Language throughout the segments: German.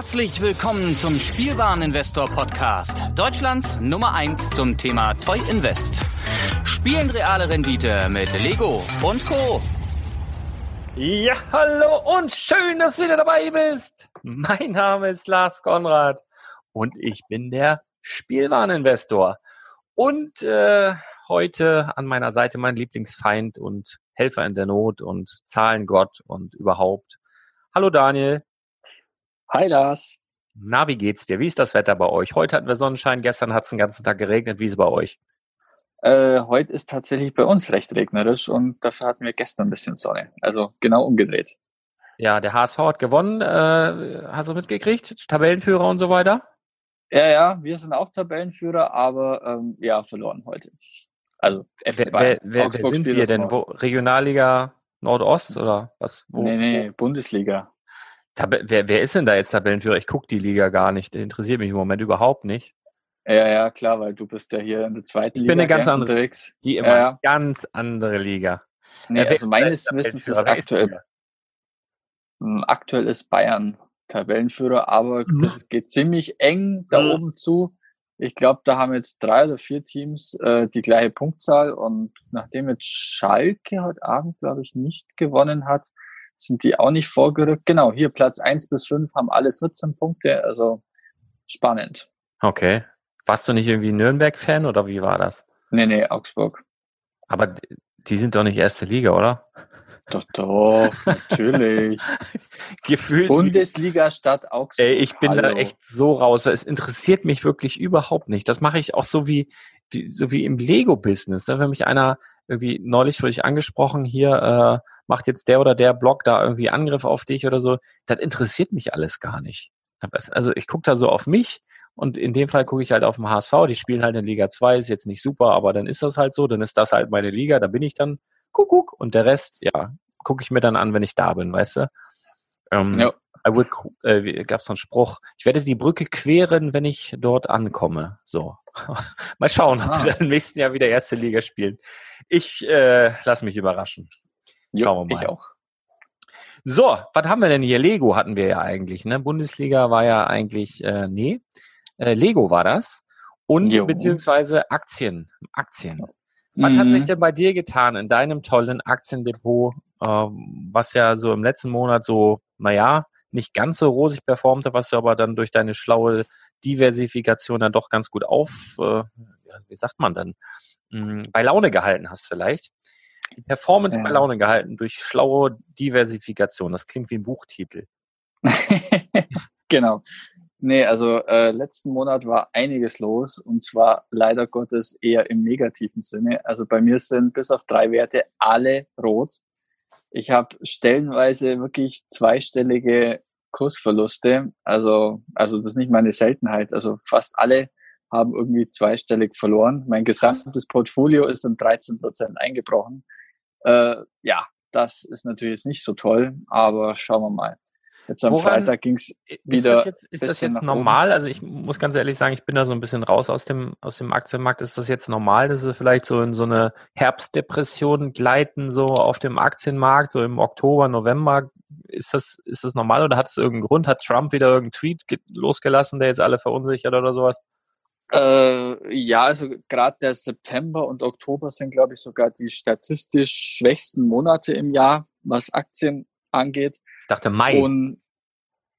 Herzlich willkommen zum Spielwareninvestor Podcast, Deutschlands Nummer 1 zum Thema Toy Invest. Spielen reale Rendite mit Lego und Co. Ja, hallo und schön, dass du wieder dabei bist. Mein Name ist Lars Konrad und ich bin der Spielwareninvestor. Und äh, heute an meiner Seite mein Lieblingsfeind und Helfer in der Not und Zahlengott und überhaupt. Hallo Daniel. Hi Lars. Na, wie geht's dir? Wie ist das Wetter bei euch? Heute hatten wir Sonnenschein, gestern hat es den ganzen Tag geregnet. Wie ist es bei euch? Äh, heute ist tatsächlich bei uns recht regnerisch und dafür hatten wir gestern ein bisschen Sonne. Also genau umgedreht. Ja, der HSV hat gewonnen. Äh, hast du mitgekriegt? Tabellenführer und so weiter? Ja, ja, wir sind auch Tabellenführer, aber ähm, ja, verloren heute. Also FC Bayern. Wer, wer, wer sind wir denn? Wo, Regionalliga Nordost oder was? Wo, nee, nee, Bundesliga. Tab wer, wer ist denn da jetzt Tabellenführer? Ich gucke die Liga gar nicht. Interessiert mich im Moment überhaupt nicht. Ja, ja, klar, weil du bist ja hier in der zweiten ich Liga. Ich bin eine ganz andere, unterwegs. Wie immer, ja, ganz andere Liga. Nee, also meines Wissens ist aktuell, hm, aktuell ist Bayern Tabellenführer, aber mhm. das geht ziemlich eng da mhm. oben zu. Ich glaube, da haben jetzt drei oder vier Teams äh, die gleiche Punktzahl und nachdem jetzt Schalke heute Abend, glaube ich, nicht gewonnen hat, sind die auch nicht vorgerückt. Genau, hier Platz eins bis fünf haben alle 14 Punkte, also spannend. Okay. Warst du nicht irgendwie Nürnberg-Fan oder wie war das? Nee, nee, Augsburg. Aber die sind doch nicht erste Liga, oder? Doch, doch, natürlich. Gefühlt. Bundesliga Stadt Augsburg. Ey, ich bin Hallo. da echt so raus, weil es interessiert mich wirklich überhaupt nicht. Das mache ich auch so wie, wie so wie im Lego-Business. Ne? Wenn mich einer irgendwie, neulich wurde ich angesprochen, hier äh, macht jetzt der oder der Blog da irgendwie Angriff auf dich oder so, das interessiert mich alles gar nicht. Also ich gucke da so auf mich und in dem Fall gucke ich halt auf dem HSV, die spielen halt in Liga 2, ist jetzt nicht super, aber dann ist das halt so, dann ist das halt meine Liga, da bin ich dann Kuckuck und der Rest, ja, gucke ich mir dann an, wenn ich da bin, weißt du? Ähm, ja. I will, äh, gab es so einen Spruch, ich werde die Brücke queren, wenn ich dort ankomme. So. Mal schauen, ob wir im nächsten Jahr wieder erste Liga spielen. Ich äh, lasse mich überraschen. Schauen wir mal. Ich auch. So, was haben wir denn hier? Lego hatten wir ja eigentlich, ne? Bundesliga war ja eigentlich, äh, nee, äh, Lego war das. Und jo. beziehungsweise Aktien. Aktien. Was mhm. hat sich mhm. denn bei dir getan in deinem tollen Aktiendepot, äh, was ja so im letzten Monat so, naja, nicht ganz so rosig performte, was du aber dann durch deine schlaue Diversifikation dann doch ganz gut auf, äh, wie sagt man dann, mh, bei Laune gehalten hast vielleicht. Die Performance ja. bei Laune gehalten durch schlaue Diversifikation. Das klingt wie ein Buchtitel. genau. Nee, also äh, letzten Monat war einiges los und zwar leider Gottes eher im negativen Sinne. Also bei mir sind bis auf drei Werte alle rot. Ich habe stellenweise wirklich zweistellige Kursverluste. Also, also das ist nicht meine Seltenheit. Also fast alle haben irgendwie zweistellig verloren. Mein gesamtes Portfolio ist um 13 Prozent eingebrochen. Äh, ja, das ist natürlich jetzt nicht so toll, aber schauen wir mal. Jetzt am Woran, Freitag ging es wieder. Ist das jetzt, ist das jetzt normal? Oben. Also ich muss ganz ehrlich sagen, ich bin da so ein bisschen raus aus dem, aus dem Aktienmarkt. Ist das jetzt normal, dass wir vielleicht so in so eine Herbstdepression gleiten, so auf dem Aktienmarkt, so im Oktober, November? Ist das, ist das normal oder hat es irgendeinen Grund? Hat Trump wieder irgendeinen Tweet losgelassen, der jetzt alle verunsichert oder sowas? Äh, ja, also gerade der September und Oktober sind, glaube ich, sogar die statistisch schwächsten Monate im Jahr, was Aktien angeht dachte Mai. Und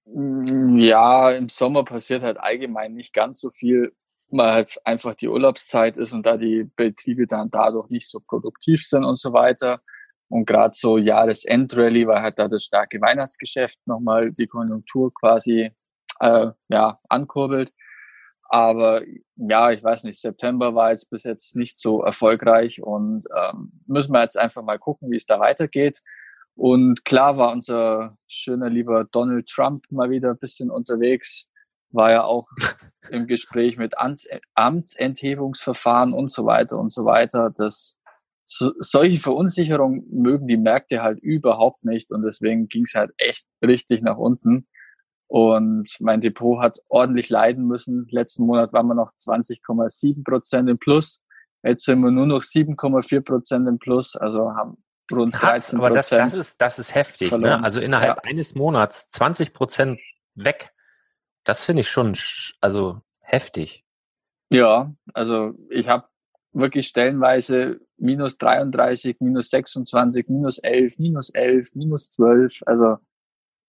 mm, ja, im Sommer passiert halt allgemein nicht ganz so viel, weil halt einfach die Urlaubszeit ist und da die Betriebe dann dadurch nicht so produktiv sind und so weiter. Und gerade so Jahresendrallye, weil halt da das starke Weihnachtsgeschäft nochmal die Konjunktur quasi äh, ja, ankurbelt. Aber ja, ich weiß nicht, September war jetzt bis jetzt nicht so erfolgreich und ähm, müssen wir jetzt einfach mal gucken, wie es da weitergeht. Und klar war unser schöner lieber Donald Trump mal wieder ein bisschen unterwegs, war ja auch im Gespräch mit Amtsenthebungsverfahren und so weiter und so weiter. Das, so, solche Verunsicherungen mögen die Märkte halt überhaupt nicht und deswegen ging es halt echt richtig nach unten. Und mein Depot hat ordentlich leiden müssen. Letzten Monat waren wir noch 20,7 Prozent im Plus. Jetzt sind wir nur noch 7,4 Prozent im Plus. Also haben rund 13 Aber das, das, ist, das ist heftig. Ne? Also innerhalb ja. eines Monats 20 Prozent weg. Das finde ich schon, also heftig. Ja, also ich habe wirklich stellenweise minus 33, minus 26, minus 11, minus 11, minus 12, also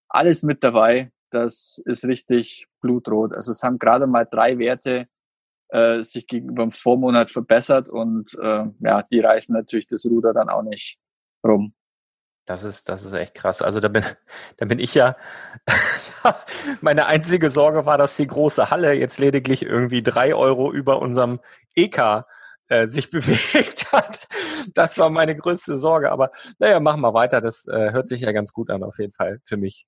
alles mit dabei. Das ist richtig blutrot. Also es haben gerade mal drei Werte äh, sich gegenüber dem Vormonat verbessert und äh, ja, die reißen natürlich das Ruder dann auch nicht rum. Das ist, das ist echt krass. Also da bin, da bin ich ja, meine einzige Sorge war, dass die große Halle jetzt lediglich irgendwie drei Euro über unserem EK äh, sich bewegt hat. Das war meine größte Sorge. Aber naja, machen wir weiter. Das äh, hört sich ja ganz gut an, auf jeden Fall für mich.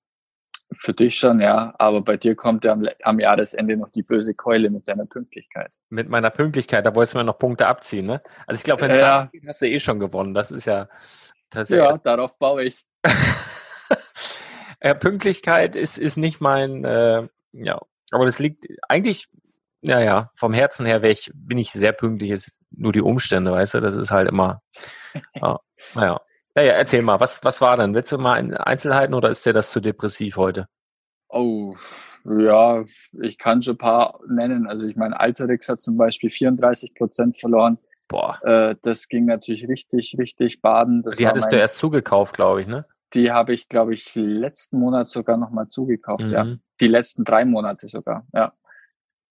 Für dich schon, ja. Aber bei dir kommt ja am, am Jahresende noch die böse Keule mit deiner Pünktlichkeit. Mit meiner Pünktlichkeit, da wolltest du mir noch Punkte abziehen, ne? Also ich glaube, wenn es ja. geht, hast du eh schon gewonnen. Das ist ja. Ja, ja darauf baue ich. äh, Pünktlichkeit ist, ist nicht mein, äh, ja, aber das liegt eigentlich, naja, vom Herzen her ich, bin ich sehr pünktlich, ist nur die Umstände, weißt du, das ist halt immer, ja, naja. Naja, erzähl mal, was, was war denn? Willst du mal in Einzelheiten oder ist dir das zu depressiv heute? Oh, ja, ich kann schon ein paar nennen. Also ich meine, Alterix hat zum Beispiel 34 Prozent verloren. Boah. Äh, das ging natürlich richtig, richtig baden. Das die hattest mein, du erst zugekauft, glaube ich, ne? Die habe ich, glaube ich, letzten Monat sogar nochmal zugekauft, mhm. ja. Die letzten drei Monate sogar, ja.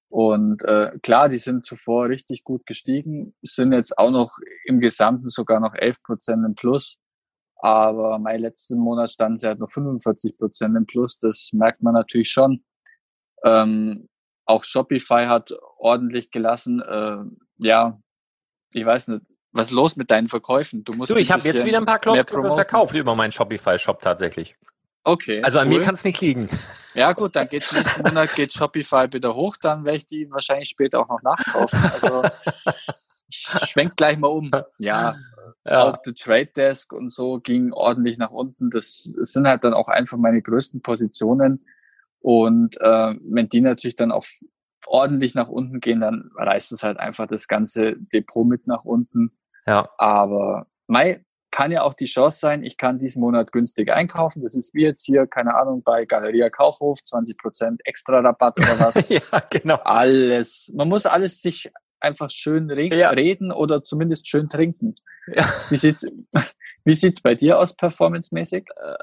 Und äh, klar, die sind zuvor richtig gut gestiegen, sind jetzt auch noch im Gesamten sogar noch 11 Prozent im Plus. Aber mein letzten Monat stand sie halt nur 45 Prozent im Plus. Das merkt man natürlich schon. Ähm, auch Shopify hat ordentlich gelassen. Äh, ja, ich weiß nicht, was ist los mit deinen Verkäufen? Du musst du, ich habe jetzt wieder ein paar Klopsgriffe verkauft über meinen Shopify-Shop tatsächlich. Okay. Also an cool. mir kann es nicht liegen. Ja gut, dann geht nächsten Monat geht Shopify wieder hoch, dann werde ich die wahrscheinlich später auch noch nachkaufen. Also ich schwenk gleich mal um. Ja, ja. Auch der Trade Desk und so ging ordentlich nach unten. Das sind halt dann auch einfach meine größten Positionen. Und äh, wenn die natürlich dann auch ordentlich nach unten gehen, dann reißt es halt einfach das ganze Depot mit nach unten. Ja. Aber Mai kann ja auch die Chance sein, ich kann diesen Monat günstig einkaufen. Das ist wie jetzt hier, keine Ahnung, bei Galeria Kaufhof, 20% extra Rabatt oder was. ja, genau. Alles. Man muss alles sich einfach schön re ja. reden oder zumindest schön trinken. Ja. Wie sieht's, wie sieht's bei dir aus, performancemäßig? Äh,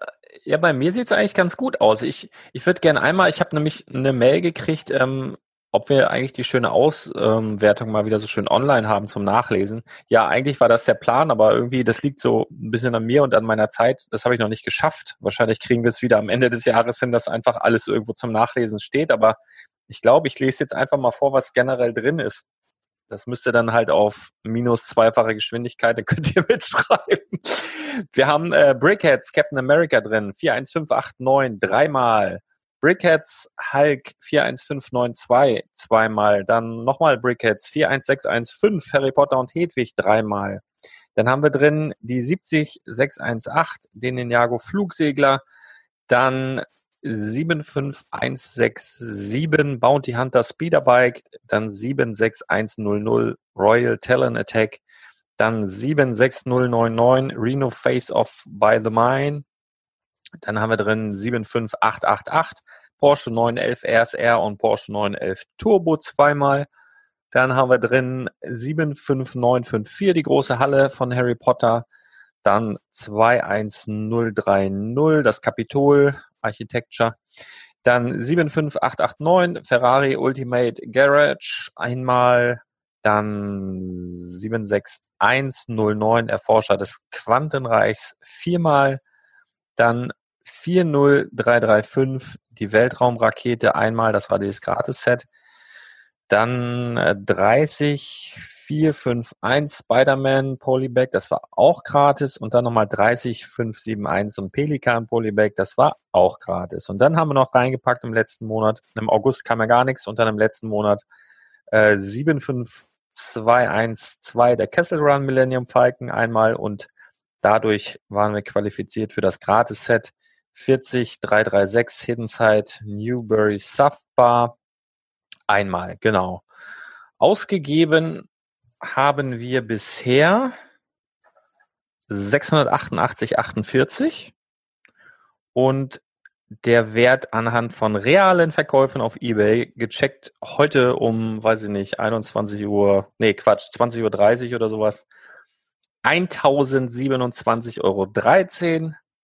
ja, bei mir sieht's eigentlich ganz gut aus. Ich, ich würde gerne einmal, ich habe nämlich eine Mail gekriegt, ähm, ob wir eigentlich die schöne Auswertung mal wieder so schön online haben zum Nachlesen. Ja, eigentlich war das der Plan, aber irgendwie, das liegt so ein bisschen an mir und an meiner Zeit. Das habe ich noch nicht geschafft. Wahrscheinlich kriegen wir es wieder am Ende des Jahres hin, dass einfach alles irgendwo zum Nachlesen steht. Aber ich glaube, ich lese jetzt einfach mal vor, was generell drin ist. Das müsste dann halt auf minus zweifache Geschwindigkeit, dann könnt ihr mitschreiben. Wir haben äh, Brickheads Captain America drin, 41589, dreimal. Brickheads Hulk 41592, zweimal. Dann nochmal Brickheads 41615, Harry Potter und Hedwig, dreimal. Dann haben wir drin die 70618, den Ninjago Flugsegler. Dann 75167 Bounty Hunter Speederbike, dann 76100 Royal Talon Attack, dann 76099 Reno Face Off by the Mine, dann haben wir drin 75888 Porsche 911 RSR und Porsche 911 Turbo zweimal. Dann haben wir drin 75954, die große Halle von Harry Potter. Dann 21030, das Kapitol, Architecture. Dann 75889 Ferrari Ultimate Garage einmal. Dann 76109 Erforscher des Quantenreichs viermal. Dann 40335 die Weltraumrakete einmal, das war dieses Gratis-Set. Dann 30 451 Spider-Man Polybag, das war auch gratis. Und dann nochmal 30 571 und Pelikan Polybag, das war auch gratis. Und dann haben wir noch reingepackt im letzten Monat. Im August kam ja gar nichts und dann im letzten Monat äh, 75212 der Kessel Run Millennium Falcon einmal und dadurch waren wir qualifiziert für das Gratis-Set 40336 Hidden Side Newbury Soft Bar einmal, genau. Ausgegeben haben wir bisher 688,48 und der Wert anhand von realen Verkäufen auf Ebay gecheckt heute um, weiß ich nicht, 21 Uhr, nee, Quatsch, 20.30 Uhr oder sowas. 1027,13 Euro.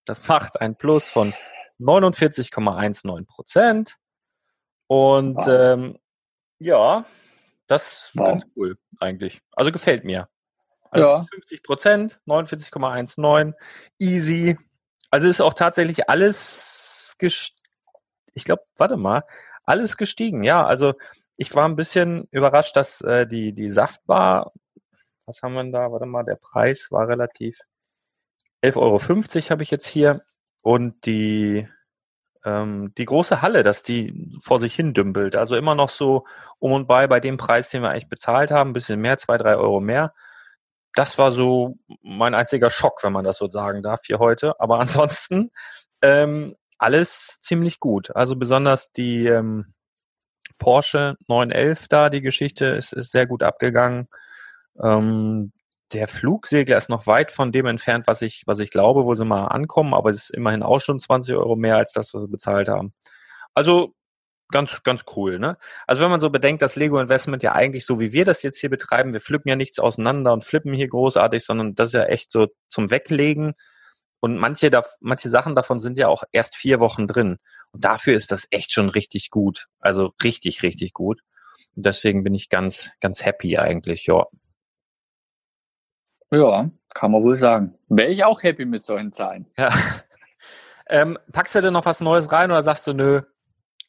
Das macht ein Plus von 49,19 Prozent. Und wow. ähm, ja, das ist wow. ganz cool eigentlich. Also gefällt mir. Also ja. 50 Prozent, 49,19, easy. Also ist auch tatsächlich alles gestiegen. Ich glaube, warte mal, alles gestiegen. Ja, also ich war ein bisschen überrascht, dass äh, die, die Saftbar, was haben wir denn da? Warte mal, der Preis war relativ 11,50 Euro habe ich jetzt hier. Und die, ähm, die große Halle, dass die vor sich hin dümpelt. Also immer noch so um und bei bei dem Preis, den wir eigentlich bezahlt haben, ein bisschen mehr, zwei, drei Euro mehr das war so mein einziger Schock, wenn man das so sagen darf hier heute. Aber ansonsten ähm, alles ziemlich gut. Also besonders die ähm, Porsche 911 da, die Geschichte ist, ist sehr gut abgegangen. Ähm, der Flugsegler ist noch weit von dem entfernt, was ich, was ich glaube, wo sie mal ankommen, aber es ist immerhin auch schon 20 Euro mehr als das, was sie bezahlt haben. Also ganz, ganz cool. Ne? Also wenn man so bedenkt, dass Lego Investment ja eigentlich so wie wir das jetzt hier betreiben, wir pflücken ja nichts auseinander und flippen hier großartig, sondern das ist ja echt so zum Weglegen. Und manche, da, manche Sachen davon sind ja auch erst vier Wochen drin. Und dafür ist das echt schon richtig gut. Also richtig, richtig gut. Und deswegen bin ich ganz, ganz happy eigentlich, ja. Ja, kann man wohl sagen. Wäre ich auch happy mit solchen Zahlen. Ja. Ähm, packst du denn noch was Neues rein oder sagst du, nö,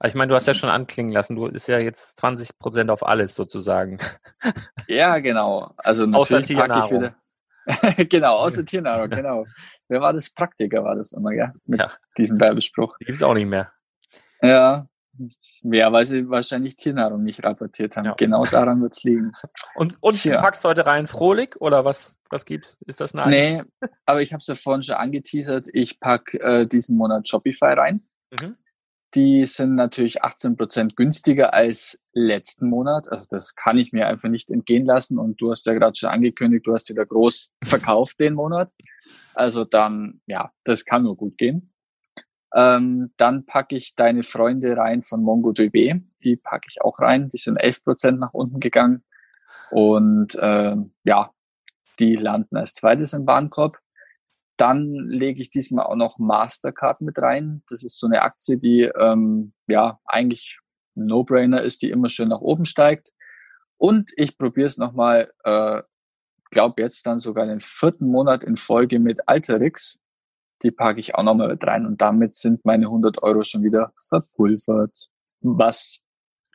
also ich meine, du hast ja schon anklingen lassen, du ist ja jetzt 20 Prozent auf alles sozusagen. Ja, genau. Also außer Tiernahrung. Genau, außer Tiernahrung, genau. Wer war das? Praktiker war das immer, ja, mit ja. diesem Werbespruch. Die gibt es auch nicht mehr. Ja, ja, weil sie wahrscheinlich Tiernahrung nicht rapportiert haben. Ja. Genau daran wird es liegen. Und, und du packst heute rein Frohlich oder was, was gibt's? Ist das nice? Nee, aber ich habe es ja vorhin schon angeteasert. Ich packe äh, diesen Monat Shopify rein. Mhm. Die sind natürlich 18 Prozent günstiger als letzten Monat. Also das kann ich mir einfach nicht entgehen lassen. Und du hast ja gerade schon angekündigt, du hast wieder groß verkauft den Monat. Also dann, ja, das kann nur gut gehen. Ähm, dann packe ich deine Freunde rein von MongoDB. Die packe ich auch rein. Die sind 11 Prozent nach unten gegangen. Und ähm, ja, die landen als zweites im Warenkorb. Dann lege ich diesmal auch noch Mastercard mit rein. Das ist so eine Aktie, die ähm, ja eigentlich ein No-Brainer ist, die immer schön nach oben steigt. Und ich probiere es nochmal, äh, glaube jetzt dann sogar den vierten Monat in Folge mit Alterix. Die packe ich auch nochmal mit rein und damit sind meine 100 Euro schon wieder verpulvert. Was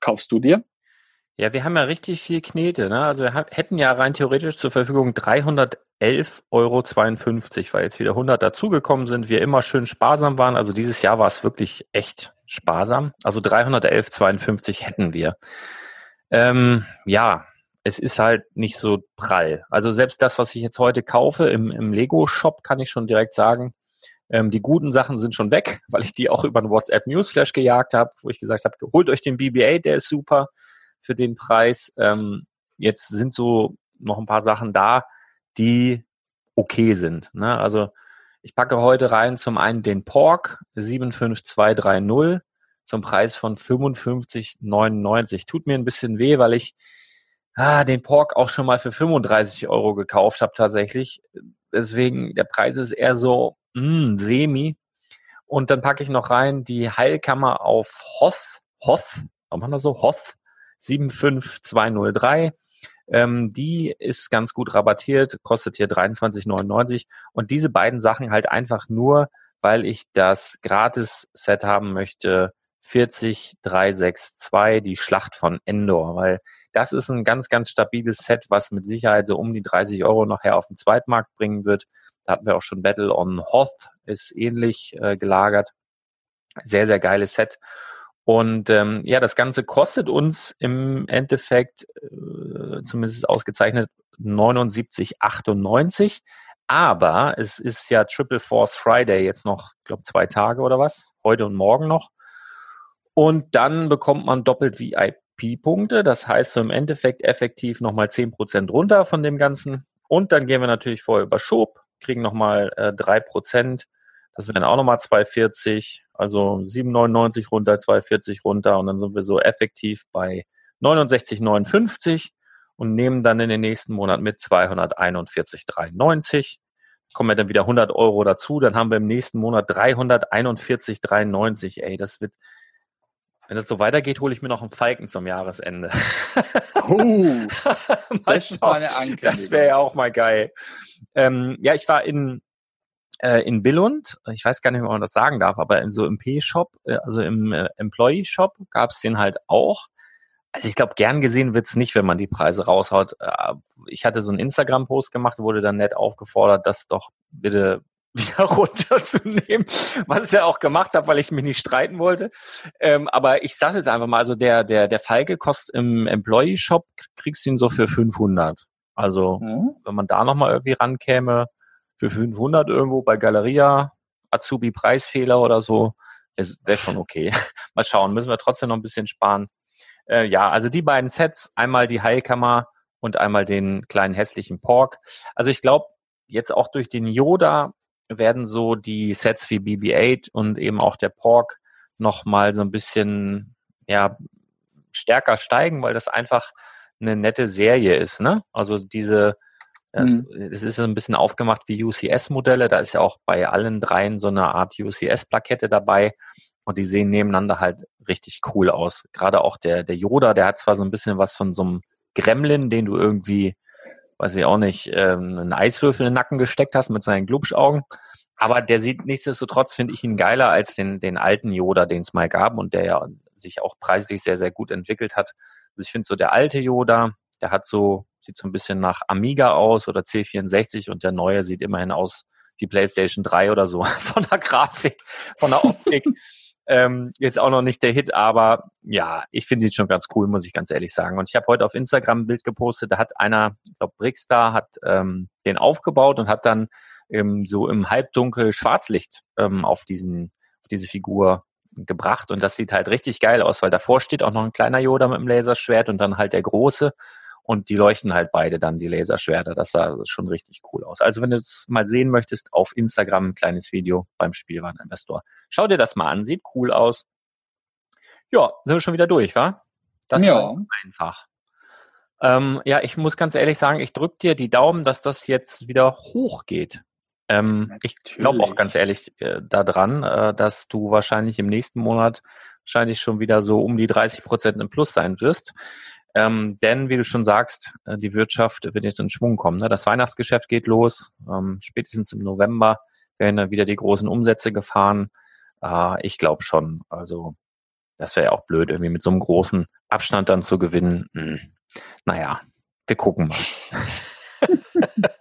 kaufst du dir? Ja, wir haben ja richtig viel Knete. Ne? Also wir hätten ja rein theoretisch zur Verfügung 311,52 Euro, weil jetzt wieder 100 dazugekommen sind. Wir immer schön sparsam waren. Also dieses Jahr war es wirklich echt sparsam. Also 311,52 hätten wir. Ähm, ja, es ist halt nicht so prall. Also selbst das, was ich jetzt heute kaufe im, im Lego-Shop, kann ich schon direkt sagen, ähm, die guten Sachen sind schon weg, weil ich die auch über einen WhatsApp Newsflash gejagt habe, wo ich gesagt habe, holt euch den BB-8, der ist super für den Preis. Ähm, jetzt sind so noch ein paar Sachen da, die okay sind. Ne? Also ich packe heute rein zum einen den Pork 75230 zum Preis von 55,99. Tut mir ein bisschen weh, weil ich ah, den Pork auch schon mal für 35 Euro gekauft habe tatsächlich. Deswegen, der Preis ist eher so mh, hm, semi. Und dann packe ich noch rein die Heilkammer auf Hoth. Hoth, warum man das so? Hoth 75203. Ähm, die ist ganz gut rabattiert, kostet hier 23,99. Und diese beiden Sachen halt einfach nur, weil ich das Gratis-Set haben möchte, 40362, die Schlacht von Endor, weil das ist ein ganz, ganz stabiles Set, was mit Sicherheit so um die 30 Euro nachher auf den Zweitmarkt bringen wird. Da hatten wir auch schon Battle on Hoth, ist ähnlich äh, gelagert. Sehr, sehr geiles Set. Und ähm, ja, das Ganze kostet uns im Endeffekt, äh, zumindest ausgezeichnet, 79,98. Aber es ist ja Triple Force Friday jetzt noch, glaube, zwei Tage oder was, heute und morgen noch. Und dann bekommt man doppelt VIP-Punkte. Das heißt so im Endeffekt effektiv nochmal 10% runter von dem Ganzen. Und dann gehen wir natürlich vorher über Schub, kriegen nochmal äh, 3% Das wären auch nochmal 2,40. Also 7,99 runter, 2,40 runter und dann sind wir so effektiv bei 69,59 und nehmen dann in den nächsten Monat mit 241,93. Kommen wir dann wieder 100 Euro dazu, dann haben wir im nächsten Monat 341,93. Ey, das wird, wenn das so weitergeht, hole ich mir noch einen Falken zum Jahresende. Uh, das ist mal eine Ankündigung. Das wäre ja auch mal geil. Ähm, ja, ich war in, äh, in Billund, ich weiß gar nicht, ob man das sagen darf, aber in so im P-Shop, äh, also im äh, Employee-Shop gab es den halt auch. Also ich glaube, gern gesehen wird's nicht, wenn man die Preise raushaut. Äh, ich hatte so einen Instagram-Post gemacht, wurde dann nett aufgefordert, das doch bitte wieder runterzunehmen, was ich ja auch gemacht habe, weil ich mich nicht streiten wollte. Ähm, aber ich sage jetzt einfach mal, also der, der, der Falke kostet im Employee-Shop, kriegst du ihn so für 500. Also mhm. wenn man da nochmal irgendwie rankäme, für 500 irgendwo bei Galeria, Azubi-Preisfehler oder so, wäre wär schon okay. mal schauen, müssen wir trotzdem noch ein bisschen sparen. Äh, ja, also die beiden Sets, einmal die Heilkammer und einmal den kleinen hässlichen Pork. Also ich glaube, jetzt auch durch den Yoda werden so die Sets wie BB-8 und eben auch der Pork nochmal so ein bisschen ja, stärker steigen, weil das einfach eine nette Serie ist. Ne? Also diese, mhm. es ist ein bisschen aufgemacht wie UCS-Modelle. Da ist ja auch bei allen dreien so eine Art UCS-Plakette dabei. Und die sehen nebeneinander halt richtig cool aus. Gerade auch der, der Yoda, der hat zwar so ein bisschen was von so einem Gremlin, den du irgendwie weiß ich auch nicht, ähm, einen Eiswürfel in den Nacken gesteckt hast mit seinen Glubschaugen. Aber der sieht nichtsdestotrotz, finde ich ihn geiler als den, den alten Yoda, den es mal gab und der ja sich auch preislich sehr, sehr gut entwickelt hat. Also ich finde so der alte Yoda, der hat so, sieht so ein bisschen nach Amiga aus oder C64 und der neue sieht immerhin aus wie PlayStation 3 oder so von der Grafik, von der Optik. Ähm, jetzt auch noch nicht der Hit, aber ja, ich finde ihn schon ganz cool, muss ich ganz ehrlich sagen. Und ich habe heute auf Instagram ein Bild gepostet, da hat einer, ich glaube Brickstar, hat ähm, den aufgebaut und hat dann ähm, so im Halbdunkel Schwarzlicht ähm, auf diesen, auf diese Figur gebracht. Und das sieht halt richtig geil aus, weil davor steht auch noch ein kleiner Yoda mit dem Laserschwert und dann halt der große. Und die leuchten halt beide dann, die Laserschwerter. Das sah schon richtig cool aus. Also wenn du es mal sehen möchtest, auf Instagram ein kleines Video beim Spielwareninvestor. Schau dir das mal an, sieht cool aus. Ja, sind wir schon wieder durch, wa? Das ja. war einfach. Ähm, ja, ich muss ganz ehrlich sagen, ich drücke dir die Daumen, dass das jetzt wieder hochgeht. Ähm, ich glaube auch ganz ehrlich äh, daran, äh, dass du wahrscheinlich im nächsten Monat wahrscheinlich schon wieder so um die 30 Prozent im Plus sein wirst. Ähm, denn, wie du schon sagst, äh, die Wirtschaft wird jetzt in Schwung kommen. Ne? Das Weihnachtsgeschäft geht los. Ähm, spätestens im November werden dann wieder die großen Umsätze gefahren. Äh, ich glaube schon. Also, das wäre ja auch blöd, irgendwie mit so einem großen Abstand dann zu gewinnen. Hm. Naja, wir gucken mal.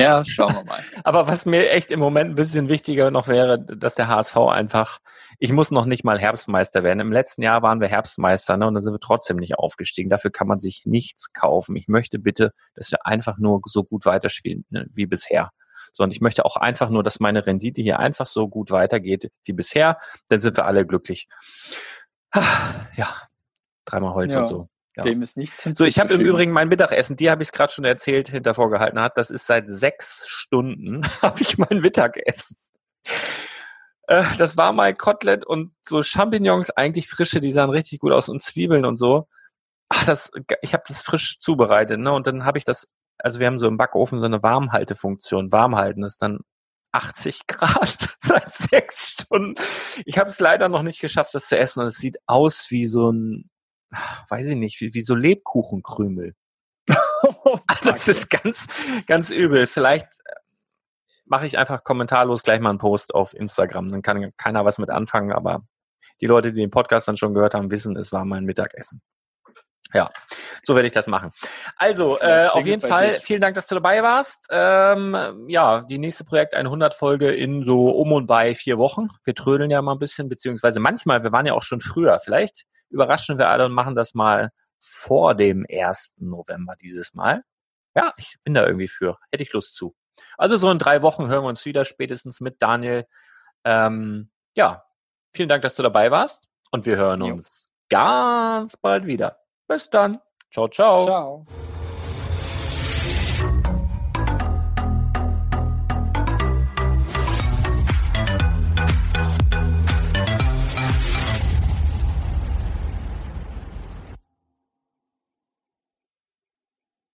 ja, schauen wir mal. Aber was mir echt im Moment ein bisschen wichtiger noch wäre, dass der HSV einfach, ich muss noch nicht mal Herbstmeister werden. Im letzten Jahr waren wir Herbstmeister ne, und dann sind wir trotzdem nicht aufgestiegen. Dafür kann man sich nichts kaufen. Ich möchte bitte, dass wir einfach nur so gut weiterspielen ne, wie bisher. So, und ich möchte auch einfach nur, dass meine Rendite hier einfach so gut weitergeht wie bisher. Dann sind wir alle glücklich. Ja, dreimal Holz ja. und so. Ja. Dem ist nichts So, ich habe im Übrigen mein Mittagessen, dir habe ich es gerade schon erzählt, hinter vorgehalten hat. Das ist seit sechs Stunden habe ich mein Mittagessen. Äh, das war mal Kotelett und so Champignons, eigentlich frische, die sahen richtig gut aus und Zwiebeln und so. Ach, das, ich habe das frisch zubereitet, ne? Und dann habe ich das, also wir haben so im Backofen so eine Warmhaltefunktion. Warmhalten ist dann 80 Grad seit sechs Stunden. Ich habe es leider noch nicht geschafft, das zu essen. Und es sieht aus wie so ein weiß ich nicht, wie, wie so Lebkuchenkrümel. oh, das ist ganz, ganz übel. Vielleicht äh, mache ich einfach kommentarlos gleich mal einen Post auf Instagram. Dann kann keiner was mit anfangen, aber die Leute, die den Podcast dann schon gehört haben, wissen, es war mein Mittagessen. Ja, so werde ich das machen. Also, äh, auf jeden Fall, vielen Dank, dass du dabei warst. Ähm, ja, die nächste Projekt 100 Folge in so um und bei vier Wochen. Wir trödeln ja mal ein bisschen, beziehungsweise manchmal, wir waren ja auch schon früher. Vielleicht überraschen wir alle und machen das mal vor dem 1. November dieses Mal. Ja, ich bin da irgendwie für. Hätte ich Lust zu. Also so in drei Wochen hören wir uns wieder, spätestens mit Daniel. Ähm, ja, vielen Dank, dass du dabei warst und wir hören uns jo. ganz bald wieder. Bis dann. Ciao, ciao. Ciao.